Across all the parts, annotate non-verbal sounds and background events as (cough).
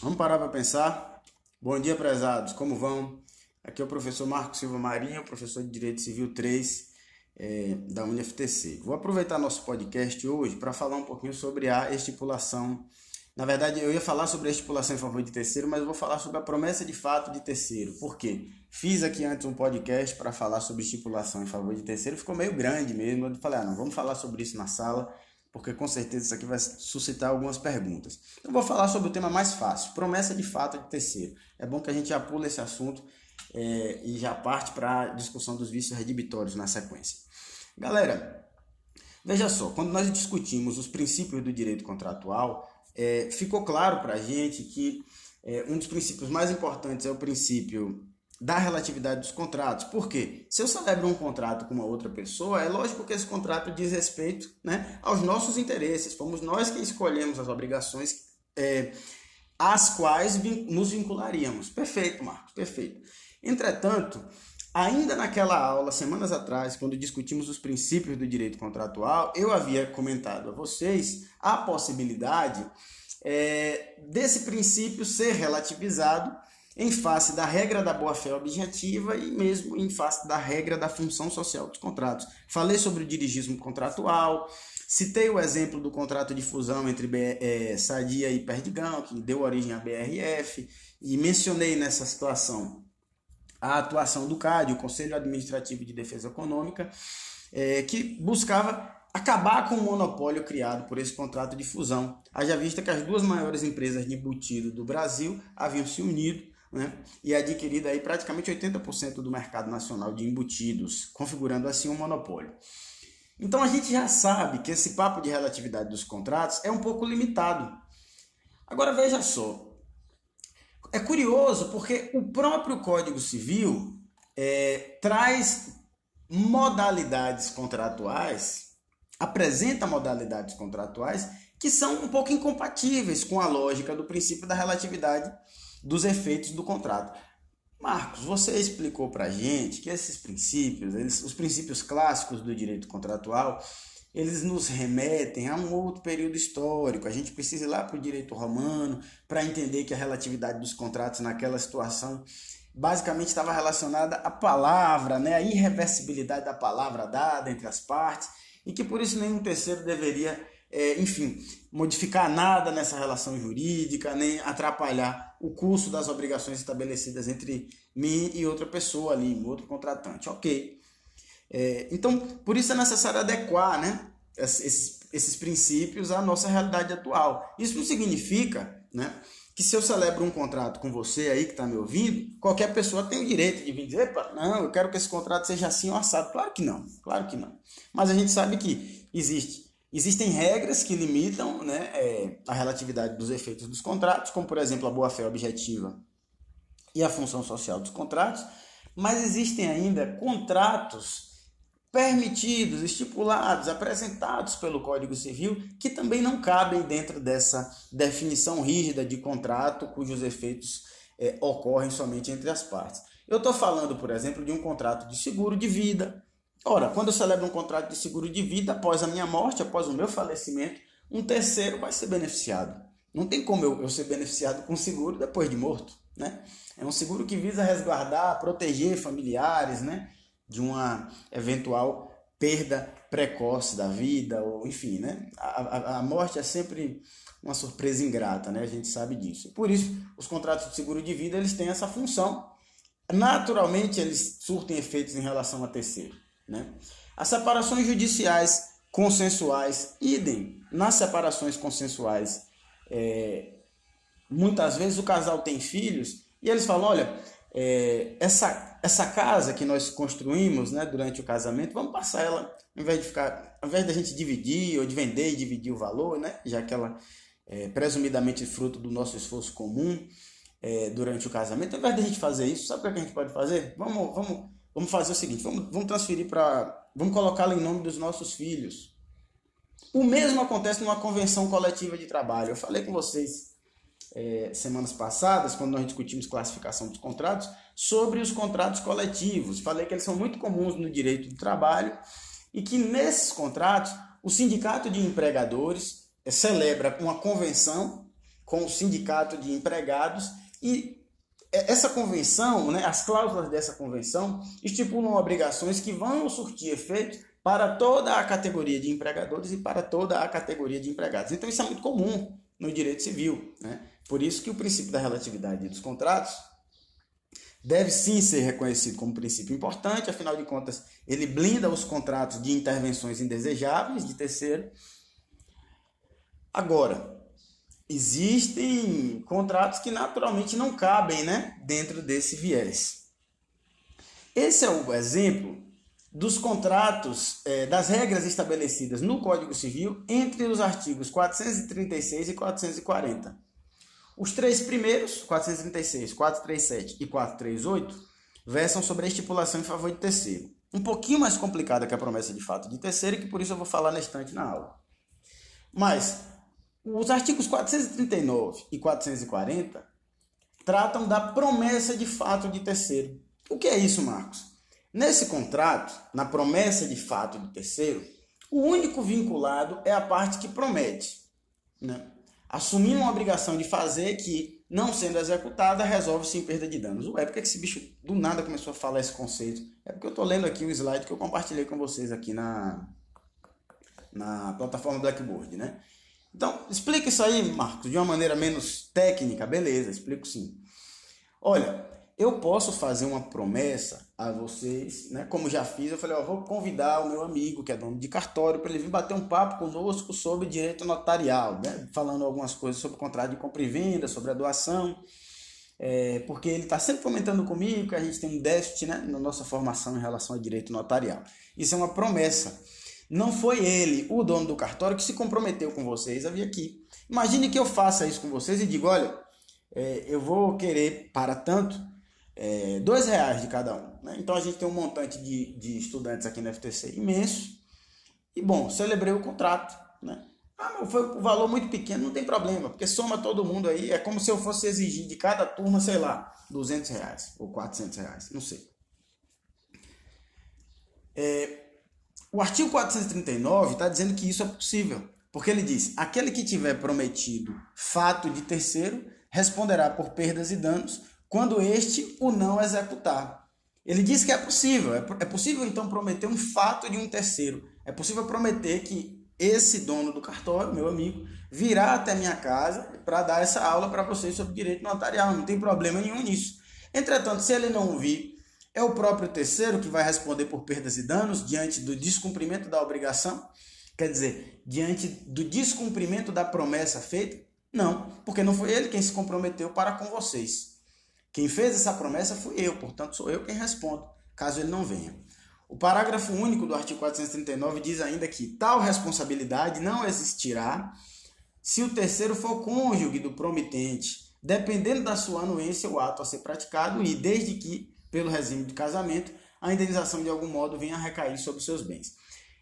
Vamos parar para pensar? Bom dia, prezados, como vão? Aqui é o professor Marcos Silva Marinho, professor de Direito Civil 3 é, da UniFTC. Vou aproveitar nosso podcast hoje para falar um pouquinho sobre a estipulação. Na verdade, eu ia falar sobre a estipulação em favor de terceiro, mas eu vou falar sobre a promessa de fato de terceiro. Por quê? Fiz aqui antes um podcast para falar sobre estipulação em favor de terceiro, ficou meio grande mesmo. Eu falei, ah, não, vamos falar sobre isso na sala porque com certeza isso aqui vai suscitar algumas perguntas. Eu vou falar sobre o tema mais fácil, promessa de fato de terceiro. É bom que a gente já pula esse assunto é, e já parte para a discussão dos vícios redibitórios na sequência. Galera, veja só, quando nós discutimos os princípios do direito contratual, é, ficou claro para a gente que é, um dos princípios mais importantes é o princípio da relatividade dos contratos. Por quê? Se eu celebro um contrato com uma outra pessoa, é lógico que esse contrato diz respeito né, aos nossos interesses. Fomos nós que escolhemos as obrigações é, às quais nos vincularíamos. Perfeito, Marcos, perfeito. Entretanto, ainda naquela aula, semanas atrás, quando discutimos os princípios do direito contratual, eu havia comentado a vocês a possibilidade é, desse princípio ser relativizado em face da regra da boa-fé objetiva e mesmo em face da regra da função social dos contratos. Falei sobre o dirigismo contratual, citei o exemplo do contrato de fusão entre é, Sadia e Perdigão, que deu origem à BRF, e mencionei nessa situação a atuação do CAD, o Conselho Administrativo de Defesa Econômica, é, que buscava acabar com o monopólio criado por esse contrato de fusão, haja vista que as duas maiores empresas de embutido do Brasil haviam se unido né? e adquirida aí praticamente 80% do mercado nacional de embutidos, configurando assim um monopólio. Então a gente já sabe que esse papo de relatividade dos contratos é um pouco limitado. Agora veja só, é curioso porque o próprio Código Civil é, traz modalidades contratuais, apresenta modalidades contratuais que são um pouco incompatíveis com a lógica do princípio da relatividade dos efeitos do contrato. Marcos, você explicou para a gente que esses princípios, eles, os princípios clássicos do direito contratual, eles nos remetem a um outro período histórico. A gente precisa ir lá para o direito romano para entender que a relatividade dos contratos naquela situação basicamente estava relacionada à palavra, né, a irreversibilidade da palavra dada entre as partes, e que por isso nenhum terceiro deveria é, enfim, modificar nada nessa relação jurídica, nem atrapalhar o curso das obrigações estabelecidas entre mim e outra pessoa ali, outro contratante. Ok. É, então, por isso é necessário adequar né, esses, esses princípios à nossa realidade atual. Isso não significa né, que se eu celebro um contrato com você aí que está me ouvindo, qualquer pessoa tem o direito de vir dizer, Epa, não, eu quero que esse contrato seja assim ou assado. Claro que não, claro que não. Mas a gente sabe que existe Existem regras que limitam né, é, a relatividade dos efeitos dos contratos, como por exemplo a boa-fé objetiva e a função social dos contratos, mas existem ainda contratos permitidos, estipulados, apresentados pelo Código Civil que também não cabem dentro dessa definição rígida de contrato cujos efeitos é, ocorrem somente entre as partes. Eu estou falando, por exemplo, de um contrato de seguro de vida, Ora, quando eu celebro um contrato de seguro de vida, após a minha morte, após o meu falecimento, um terceiro vai ser beneficiado. Não tem como eu, eu ser beneficiado com seguro depois de morto, né? É um seguro que visa resguardar, proteger familiares, né? De uma eventual perda precoce da vida, ou enfim, né? A, a, a morte é sempre uma surpresa ingrata, né? A gente sabe disso. Por isso, os contratos de seguro de vida, eles têm essa função. Naturalmente, eles surtem efeitos em relação a terceiro. Né? As separações judiciais consensuais, idem. Nas separações consensuais, é, muitas vezes o casal tem filhos e eles falam: olha, é, essa, essa casa que nós construímos né, durante o casamento, vamos passar ela, ao invés de ficar, ao invés da gente dividir ou de vender e dividir o valor, né, já que ela é presumidamente fruto do nosso esforço comum é, durante o casamento, ao invés da gente fazer isso, sabe o que a gente pode fazer? Vamos, vamos Vamos fazer o seguinte, vamos, vamos transferir para... Vamos colocá-la em nome dos nossos filhos. O mesmo acontece numa convenção coletiva de trabalho. Eu falei com vocês é, semanas passadas, quando nós discutimos classificação dos contratos, sobre os contratos coletivos. Falei que eles são muito comuns no direito do trabalho e que nesses contratos o sindicato de empregadores é, celebra uma convenção com o sindicato de empregados e essa convenção, né, as cláusulas dessa convenção estipulam obrigações que vão surtir efeito para toda a categoria de empregadores e para toda a categoria de empregados. Então isso é muito comum no direito civil. Né? Por isso que o princípio da relatividade dos contratos deve sim ser reconhecido como princípio importante, afinal de contas, ele blinda os contratos de intervenções indesejáveis de terceiro. Agora, existem contratos que naturalmente não cabem né, dentro desse viés. Esse é o exemplo dos contratos, é, das regras estabelecidas no Código Civil entre os artigos 436 e 440. Os três primeiros, 436, 437 e 438, versam sobre a estipulação em favor de terceiro. Um pouquinho mais complicada que a promessa de fato de terceiro, que por isso eu vou falar na estante na aula. Mas os artigos 439 e 440 tratam da promessa de fato de terceiro. O que é isso, Marcos? Nesse contrato, na promessa de fato de terceiro, o único vinculado é a parte que promete. Né? assumindo uma obrigação de fazer que, não sendo executada, resolve-se em perda de danos. Ué, por que esse bicho do nada começou a falar esse conceito? É porque eu estou lendo aqui o slide que eu compartilhei com vocês aqui na, na plataforma Blackboard, né? Então, explica isso aí, Marcos, de uma maneira menos técnica, beleza, explico sim. Olha, eu posso fazer uma promessa a vocês, né? Como já fiz, eu falei, ó, vou convidar o meu amigo que é dono de cartório para ele vir bater um papo conosco sobre direito notarial, né? Falando algumas coisas sobre o contrato de compra e venda, sobre a doação, é, porque ele está sempre comentando comigo que a gente tem um déficit né, na nossa formação em relação ao direito notarial. Isso é uma promessa. Não foi ele, o dono do cartório, que se comprometeu com vocês a vir aqui. Imagine que eu faça isso com vocês e digo, olha, é, eu vou querer para tanto é, dois reais de cada um. Né? Então a gente tem um montante de, de estudantes aqui no FTC imenso. E bom, celebrei o contrato. Né? Ah, mas foi um valor muito pequeno, não tem problema, porque soma todo mundo aí. É como se eu fosse exigir de cada turma, sei lá, 200 reais ou 400 reais, não sei. É, o artigo 439 está dizendo que isso é possível, porque ele diz: aquele que tiver prometido fato de terceiro responderá por perdas e danos quando este o não executar. Ele diz que é possível, é, é possível então prometer um fato de um terceiro. É possível prometer que esse dono do cartório, meu amigo, virá até minha casa para dar essa aula para vocês sobre direito notarial. Não tem problema nenhum nisso. Entretanto, se ele não vir, é o próprio terceiro que vai responder por perdas e danos diante do descumprimento da obrigação? Quer dizer, diante do descumprimento da promessa feita? Não, porque não foi ele quem se comprometeu para com vocês. Quem fez essa promessa fui eu, portanto sou eu quem respondo, caso ele não venha. O parágrafo único do artigo 439 diz ainda que tal responsabilidade não existirá se o terceiro for cônjuge do promitente, dependendo da sua anuência o ato a ser praticado e desde que, pelo regime de casamento, a indenização de algum modo venha a recair sobre seus bens.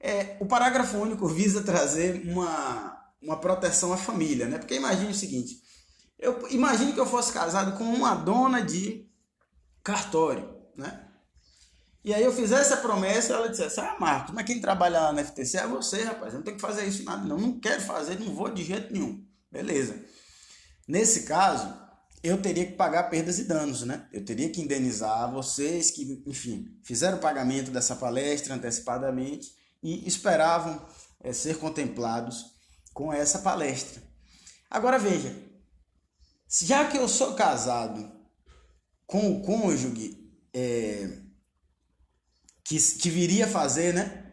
É, o parágrafo único visa trazer uma, uma proteção à família, né? Porque imagine o seguinte: eu imagine que eu fosse casado com uma dona de cartório, né? E aí eu fizesse a promessa ela dissesse, ah, Marcos, mas quem trabalha lá na FTC é você, rapaz. Eu não tenho que fazer isso nada, não. Não quero fazer, não vou de jeito nenhum. Beleza. Nesse caso, eu teria que pagar perdas e danos, né? Eu teria que indenizar vocês que, enfim, fizeram o pagamento dessa palestra antecipadamente e esperavam é, ser contemplados com essa palestra. Agora veja, já que eu sou casado com o cônjuge é, que, que viria fazer né,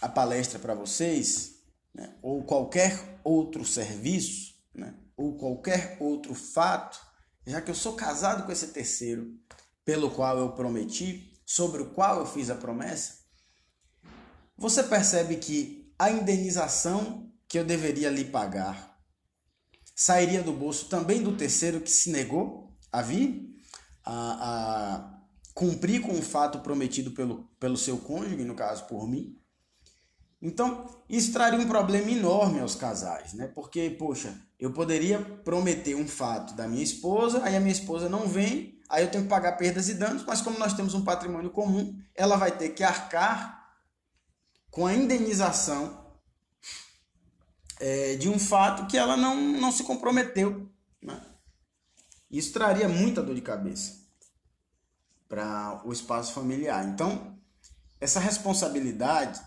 a palestra para vocês, né, ou qualquer outro serviço, né, ou qualquer outro fato, já que eu sou casado com esse terceiro pelo qual eu prometi, sobre o qual eu fiz a promessa, você percebe que a indenização que eu deveria lhe pagar sairia do bolso também do terceiro que se negou a vir, a, a cumprir com o fato prometido pelo, pelo seu cônjuge, no caso por mim. Então, isso traria um problema enorme aos casais, né? Porque, poxa, eu poderia prometer um fato da minha esposa, aí a minha esposa não vem, aí eu tenho que pagar perdas e danos, mas como nós temos um patrimônio comum, ela vai ter que arcar com a indenização é, de um fato que ela não, não se comprometeu Né? Isso traria muita dor de cabeça para o espaço familiar. Então, essa responsabilidade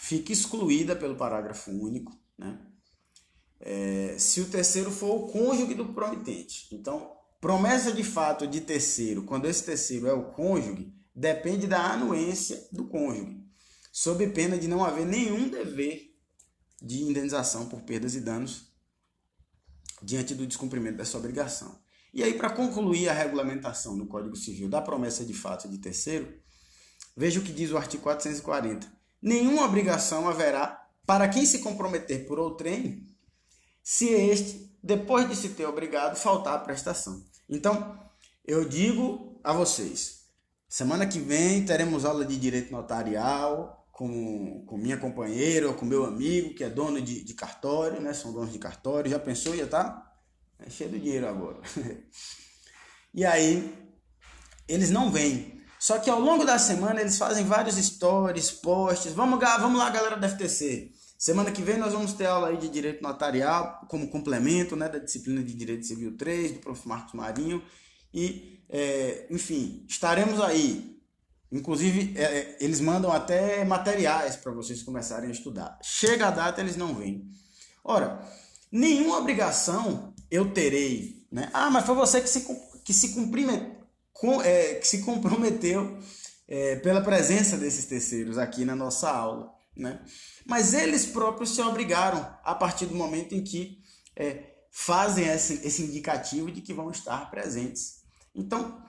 fica excluída pelo parágrafo único, né? É, se o terceiro for o cônjuge do promitente. Então, promessa de fato de terceiro, quando esse terceiro é o cônjuge, depende da anuência do cônjuge, sob pena de não haver nenhum dever de indenização por perdas e danos diante do descumprimento dessa obrigação. E aí, para concluir a regulamentação no Código Civil da promessa de fato de terceiro, veja o que diz o artigo 440. Nenhuma obrigação haverá para quem se comprometer por outrem, se este, depois de se ter obrigado, faltar a prestação. Então, eu digo a vocês, semana que vem teremos aula de direito notarial com, com minha companheira ou com meu amigo que é dono de, de cartório, né? São donos de cartório. Já pensou? Já tá é cheio de dinheiro agora. (laughs) e aí, eles não vêm. Só que ao longo da semana eles fazem vários stories, posts. Vamos, vamos lá, galera da FTC. Semana que vem nós vamos ter aula aí de direito notarial como complemento né, da disciplina de Direito Civil 3, do prof. Marcos Marinho. E, é, enfim, estaremos aí. Inclusive, é, é eles mandam até materiais para vocês começarem a estudar. Chega a data, eles não vêm. Ora, nenhuma obrigação eu terei. Né? Ah, mas foi você que se, que se, com, é, que se comprometeu é, pela presença desses terceiros aqui na nossa aula. Né? Mas eles próprios se obrigaram a partir do momento em que é, fazem esse, esse indicativo de que vão estar presentes. Então,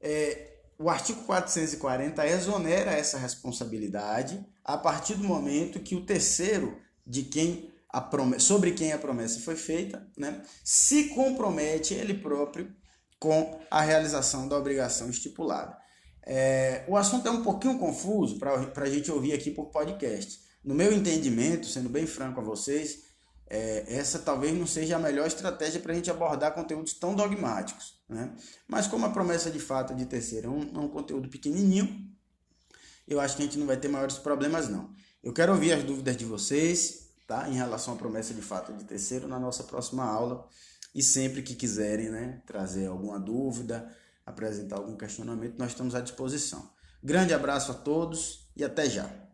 é, o artigo 440 exonera essa responsabilidade a partir do momento que o terceiro de quem a promessa, sobre quem a promessa foi feita, né, se compromete ele próprio com a realização da obrigação estipulada. É, o assunto é um pouquinho confuso para a gente ouvir aqui por podcast. No meu entendimento, sendo bem franco a vocês, é, essa talvez não seja a melhor estratégia para a gente abordar conteúdos tão dogmáticos. Né? Mas como a promessa de fato de terceiro é um, é um conteúdo pequenininho, eu acho que a gente não vai ter maiores problemas não. Eu quero ouvir as dúvidas de vocês, tá? Em relação à promessa de fato de terceiro na nossa próxima aula. E sempre que quiserem, né, trazer alguma dúvida, apresentar algum questionamento, nós estamos à disposição. Grande abraço a todos e até já.